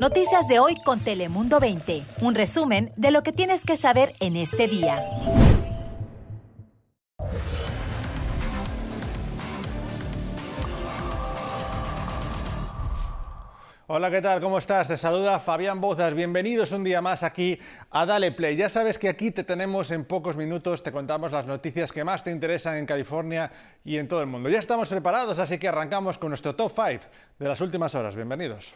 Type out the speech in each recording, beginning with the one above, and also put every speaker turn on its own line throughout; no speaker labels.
Noticias de hoy con Telemundo 20. Un resumen de lo que tienes que saber en este día.
Hola, ¿qué tal? ¿Cómo estás? Te saluda Fabián Bozas. Bienvenidos un día más aquí a Dale Play. Ya sabes que aquí te tenemos en pocos minutos, te contamos las noticias que más te interesan en California y en todo el mundo. Ya estamos preparados, así que arrancamos con nuestro top 5 de las últimas horas. Bienvenidos.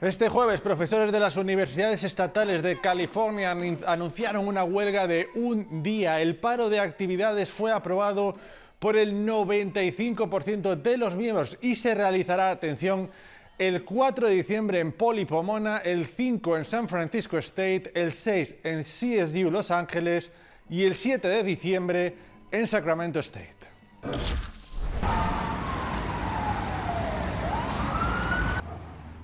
Este jueves, profesores de las universidades estatales de California anunciaron una huelga de un día. El paro de actividades fue aprobado por el 95% de los miembros y se realizará, atención, el 4 de diciembre en Poli Pomona, el 5 en San Francisco State, el 6 en CSU Los Ángeles y el 7 de diciembre en Sacramento State.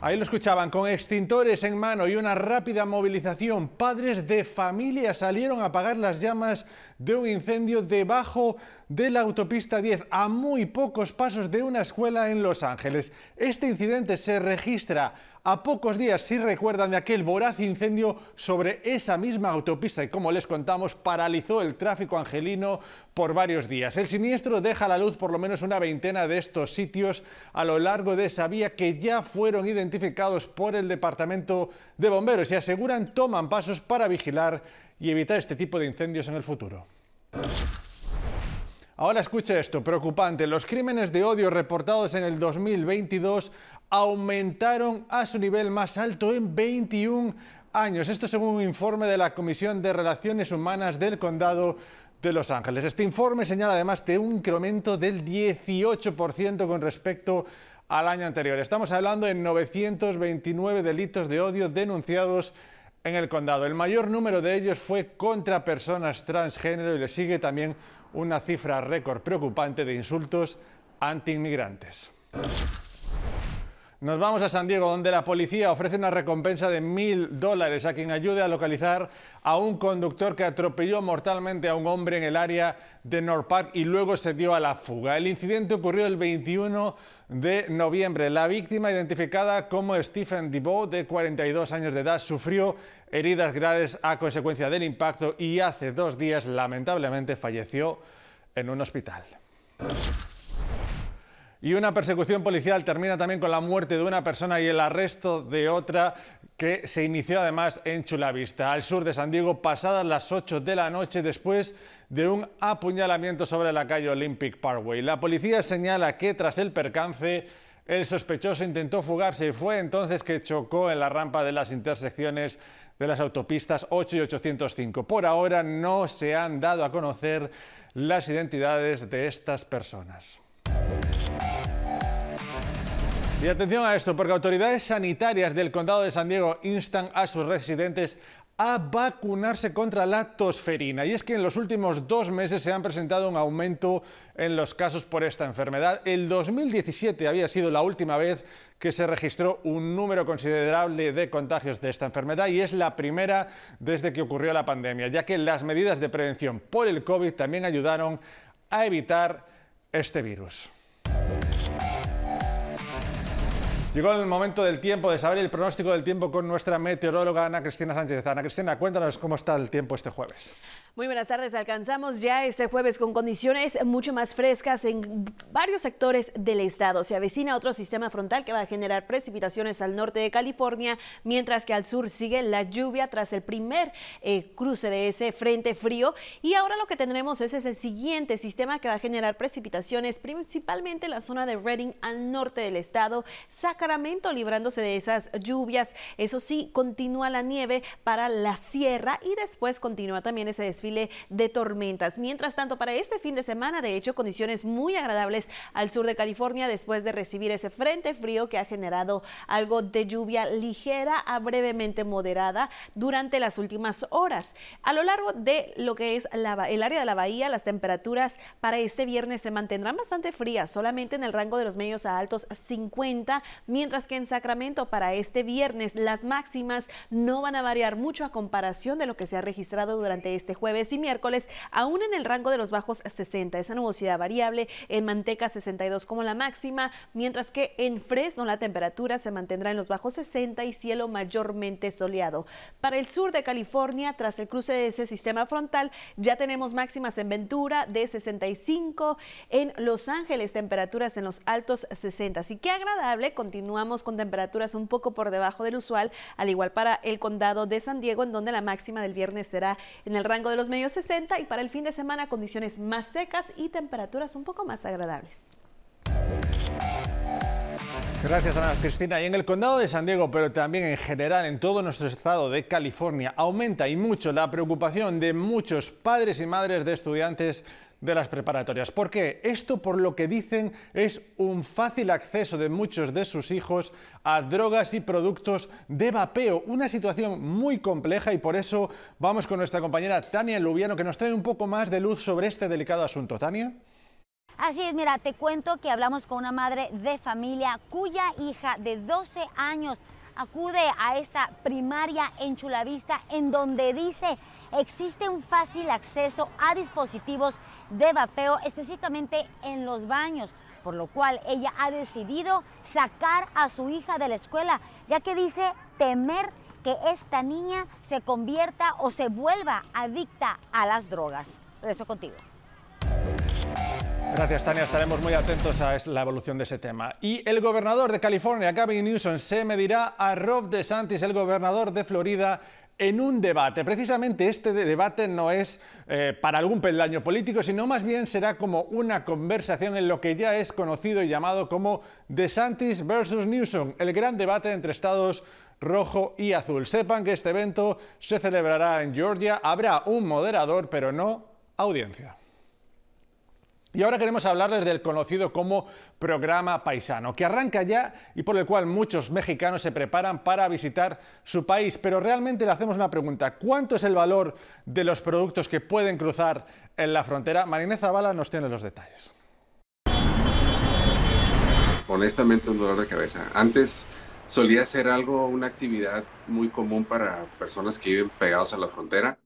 Ahí lo escuchaban, con extintores en mano y una rápida movilización, padres de familia salieron a apagar las llamas de un incendio debajo de la autopista 10, a muy pocos pasos de una escuela en Los Ángeles. Este incidente se registra a pocos días, si recuerdan, de aquel voraz incendio sobre esa misma autopista y como les contamos, paralizó el tráfico angelino por varios días. El siniestro deja a la luz por lo menos una veintena de estos sitios a lo largo de esa vía que ya fueron identificados por el Departamento de Bomberos y aseguran toman pasos para vigilar y evitar este tipo de incendios en el futuro. Ahora escuche esto, preocupante. Los crímenes de odio reportados en el 2022 aumentaron a su nivel más alto en 21 años. Esto según un informe de la Comisión de Relaciones Humanas del Condado de Los Ángeles. Este informe señala además de un incremento del 18% con respecto al año anterior. Estamos hablando de 929 delitos de odio denunciados en el condado. El mayor número de ellos fue contra personas transgénero y le sigue también una cifra récord preocupante de insultos anti-inmigrantes. Nos vamos a San Diego, donde la policía ofrece una recompensa de mil dólares a quien ayude a localizar a un conductor que atropelló mortalmente a un hombre en el área de North Park y luego se dio a la fuga. El incidente ocurrió el 21 de noviembre. La víctima, identificada como Stephen DeBow, de 42 años de edad, sufrió heridas graves a consecuencia del impacto y hace dos días, lamentablemente, falleció en un hospital. Y una persecución policial termina también con la muerte de una persona y el arresto de otra que se inició además en Chulavista, al sur de San Diego, pasadas las 8 de la noche después de un apuñalamiento sobre la calle Olympic Parkway. La policía señala que tras el percance el sospechoso intentó fugarse y fue entonces que chocó en la rampa de las intersecciones de las autopistas 8 y 805. Por ahora no se han dado a conocer las identidades de estas personas. Y atención a esto, porque autoridades sanitarias del condado de San Diego instan a sus residentes a vacunarse contra la tosferina. Y es que en los últimos dos meses se han presentado un aumento en los casos por esta enfermedad. El 2017 había sido la última vez que se registró un número considerable de contagios de esta enfermedad y es la primera desde que ocurrió la pandemia, ya que las medidas de prevención por el COVID también ayudaron a evitar este virus. Llegó el momento del tiempo, de saber el pronóstico del tiempo con nuestra meteoróloga Ana Cristina Sánchez. Ana Cristina, cuéntanos cómo está el tiempo este jueves.
Muy buenas tardes. Alcanzamos ya este jueves con condiciones mucho más frescas en varios sectores del estado. Se avecina otro sistema frontal que va a generar precipitaciones al norte de California, mientras que al sur sigue la lluvia tras el primer eh, cruce de ese frente frío. Y ahora lo que tendremos es ese siguiente sistema que va a generar precipitaciones principalmente en la zona de Redding al norte del estado. Sacramento librándose de esas lluvias. Eso sí, continúa la nieve para la sierra y después continúa también ese desfile de tormentas. Mientras tanto, para este fin de semana, de hecho, condiciones muy agradables al sur de California después de recibir ese frente frío que ha generado algo de lluvia ligera a brevemente moderada durante las últimas horas. A lo largo de lo que es el área de la bahía, las temperaturas para este viernes se mantendrán bastante frías, solamente en el rango de los medios a altos 50, mientras que en Sacramento para este viernes las máximas no van a variar mucho a comparación de lo que se ha registrado durante este jueves jueves y miércoles, aún en el rango de los bajos 60. Esa nubosidad variable en Manteca 62 como la máxima, mientras que en Fresno la temperatura se mantendrá en los bajos 60 y cielo mayormente soleado. Para el sur de California, tras el cruce de ese sistema frontal, ya tenemos máximas en Ventura de 65, en Los Ángeles temperaturas en los altos 60. Así que agradable, continuamos con temperaturas un poco por debajo del usual, al igual para el condado de San Diego, en donde la máxima del viernes será en el rango de los medios 60 y para el fin de semana condiciones más secas y temperaturas un poco más agradables.
Gracias, Ana Cristina. Y en el condado de San Diego, pero también en general en todo nuestro estado de California, aumenta y mucho la preocupación de muchos padres y madres de estudiantes de las preparatorias. Porque esto, por lo que dicen, es un fácil acceso de muchos de sus hijos a drogas y productos de vapeo. Una situación muy compleja y por eso vamos con nuestra compañera Tania Lubiano, que nos trae un poco más de luz sobre este delicado asunto. Tania.
Así es, mira, te cuento que hablamos con una madre de familia cuya hija de 12 años acude a esta primaria en Chulavista en donde dice existe un fácil acceso a dispositivos de vapeo específicamente en los baños, por lo cual ella ha decidido sacar a su hija de la escuela, ya que dice temer que esta niña se convierta o se vuelva adicta a las drogas. Regreso contigo.
Gracias, Tania. Estaremos muy atentos a la evolución de ese tema. Y el gobernador de California, Gavin Newsom, se medirá a Rob DeSantis, el gobernador de Florida, en un debate. Precisamente este debate no es eh, para algún peldaño político, sino más bien será como una conversación en lo que ya es conocido y llamado como DeSantis versus Newsom, el gran debate entre estados rojo y azul. Sepan que este evento se celebrará en Georgia, habrá un moderador, pero no audiencia. Y ahora queremos hablarles del conocido como programa paisano, que arranca ya y por el cual muchos mexicanos se preparan para visitar su país. Pero realmente le hacemos una pregunta, ¿cuánto es el valor de los productos que pueden cruzar en la frontera? Marinés Zavala nos tiene los detalles.
Honestamente un dolor de cabeza. Antes solía ser algo, una actividad muy común para personas que viven pegados a la frontera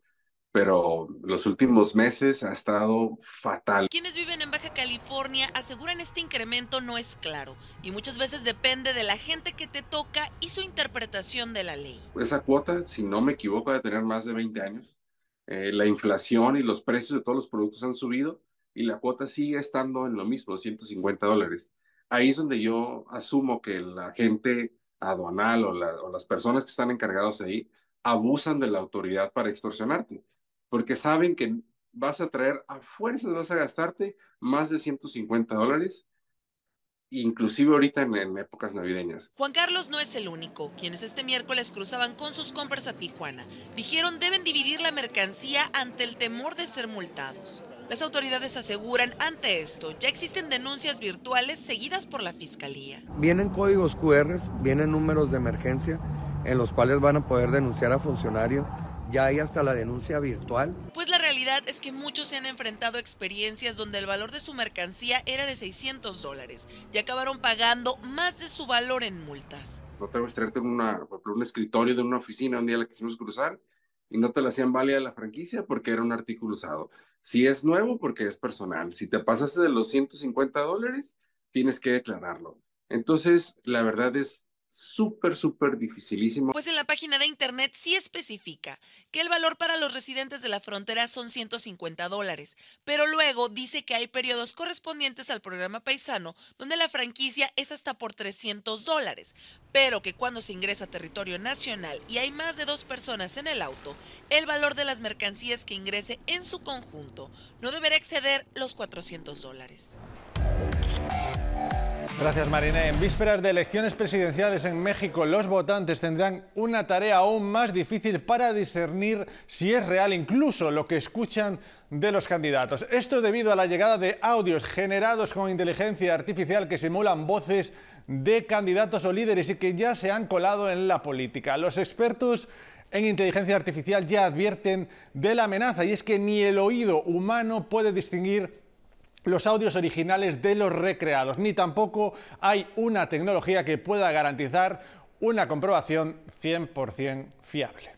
pero los últimos meses ha estado fatal.
Quienes viven en Baja California aseguran este incremento no es claro y muchas veces depende de la gente que te toca y su interpretación de la ley.
Esa cuota, si no me equivoco, de tener más de 20 años. Eh, la inflación y los precios de todos los productos han subido y la cuota sigue estando en lo mismo, 150 dólares. Ahí es donde yo asumo que la gente aduanal o, o las personas que están encargados ahí abusan de la autoridad para extorsionarte porque saben que vas a traer a fuerzas, vas a gastarte más de 150 dólares, inclusive ahorita en, épocas navideñas.
Juan Carlos no es el único. Quienes este miércoles cruzaban con sus compras a Tijuana dijeron deben dividir la mercancía ante el temor de ser multados. Las autoridades aseguran ante esto ya existen denuncias virtuales seguidas por la fiscalía.
Vienen códigos QR, vienen números de emergencia en los cuales van a poder denunciar a funcionarios ya hay hasta la denuncia virtual.
Pues la realidad es que muchos se han enfrentado a experiencias donde el valor de su mercancía era de 600 dólares y acabaron pagando más de su valor en multas.
No te vas a traerte una, un escritorio de una oficina un día la quisimos cruzar y no te la hacían válida la franquicia porque era un artículo usado. Si es nuevo, porque es personal. Si te pasaste de los 150 dólares, tienes que declararlo. Entonces, la verdad es súper, súper dificilísimo.
Pues en la página de internet sí especifica que el valor para los residentes de la frontera son 150 dólares, pero luego dice que hay periodos correspondientes al programa paisano donde la franquicia es hasta por 300 dólares, pero que cuando se ingresa a territorio nacional y hay más de dos personas en el auto, el valor de las mercancías que ingrese en su conjunto no deberá exceder los 400 dólares.
Gracias, Marina. En vísperas de elecciones presidenciales en México, los votantes tendrán una tarea aún más difícil para discernir si es real incluso lo que escuchan de los candidatos. Esto debido a la llegada de audios generados con inteligencia artificial que simulan voces de candidatos o líderes y que ya se han colado en la política. Los expertos en inteligencia artificial ya advierten de la amenaza y es que ni el oído humano puede distinguir los audios originales de los recreados, ni tampoco hay una tecnología que pueda garantizar una comprobación 100% fiable.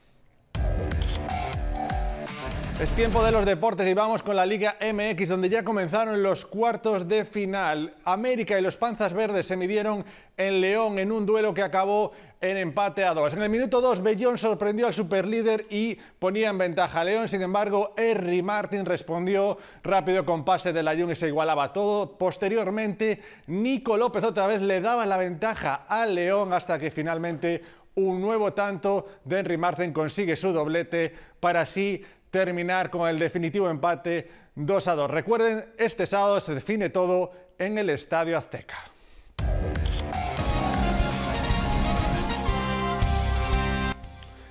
Es tiempo de los deportes y vamos con la Liga MX, donde ya comenzaron los cuartos de final. América y los Panzas Verdes se midieron en León en un duelo que acabó en empate a dos. En el minuto 2, Bellón sorprendió al superlíder y ponía en ventaja a León. Sin embargo, Henry Martin respondió rápido con pase de la Jung y se igualaba todo. Posteriormente, Nico López otra vez le daba la ventaja a León hasta que finalmente un nuevo tanto de Henry Martin consigue su doblete para así terminar con el definitivo empate 2 a 2. Recuerden, este sábado se define todo en el Estadio Azteca.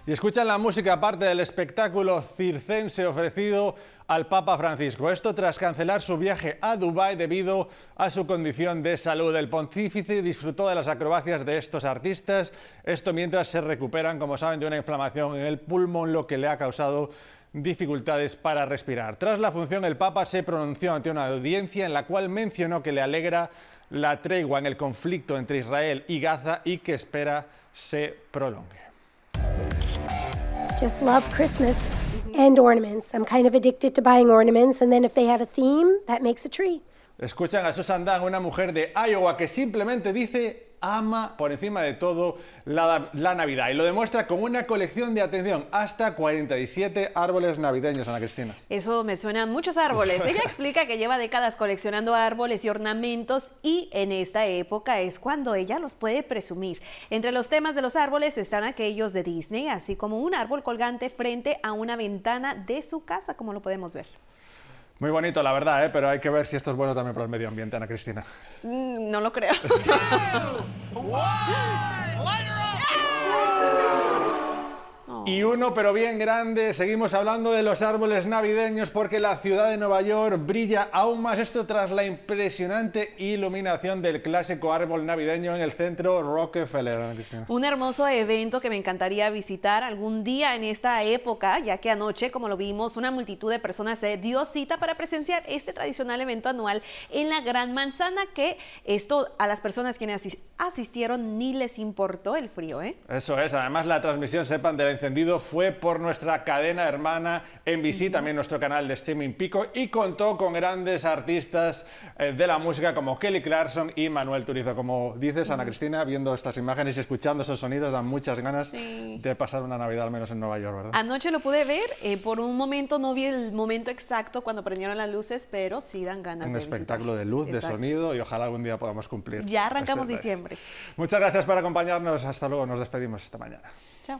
Y escuchan la música aparte del espectáculo circense ofrecido al Papa Francisco. Esto tras cancelar su viaje a Dubái debido a su condición de salud. El pontífice disfrutó de las acrobacias de estos artistas, esto mientras se recuperan, como saben, de una inflamación en el pulmón, lo que le ha causado dificultades para respirar. Tras la función, el Papa se pronunció ante una audiencia en la cual mencionó que le alegra la tregua en el conflicto entre Israel y Gaza y que espera se prolongue.
Just love Christmas and ornaments. I'm kind of addicted to buying ornaments, and then if they have a theme, that makes a tree.
Escuchan a Susan Dan, una mujer de Iowa que simplemente dice ama por encima de todo la, Navidad y lo demuestra con una colección de atención hasta 47 árboles navideños, Ana Cristina.
Eso me suenan muchos árboles. Ella explica que lleva décadas coleccionando árboles y ornamentos y en esta época es cuando ella los puede presumir. Entre los temas de los árboles están aquellos de Disney, así como un árbol colgante frente a una ventana de su casa, como lo podemos ver.
Muy bonito, la verdad, ¿eh? pero hay que ver si esto es bueno también para el medio ambiente, Ana Cristina.
Mm, no lo creo.
Y uno, pero bien grande, seguimos hablando de los árboles navideños porque la ciudad de Nueva York brilla aún más esto tras la impresionante iluminación del clásico árbol navideño en el centro Rockefeller.
Un hermoso evento que me encantaría visitar algún día en esta época, ya que anoche, como lo vimos, una multitud de personas se dio cita para presenciar este tradicional evento anual en la Gran Manzana, que esto a las personas quienes asistieron ni les importó el frío. ¿eh?
Eso es, además la transmisión, sepan, de fue por nuestra cadena hermana NBC, también nuestro canal de streaming Pico, y contó con grandes artistas eh, de la música como Kelly Clarkson y Manuel Turizo. Como dices, Ana Cristina, viendo estas imágenes y escuchando esos sonidos, dan muchas ganas de pasar una Navidad al menos en Nueva York, ¿verdad?
Anoche lo pude ver, eh, por un momento no vi el momento exacto cuando prendieron las luces, pero sí dan ganas
un
de
espectáculo de luz, de sonido y ojalá algún día podamos cumplir.
Ya arrancamos este diciembre.
Muchas gracias por acompañarnos. Hasta luego. Nos despedimos esta mañana.
Chao.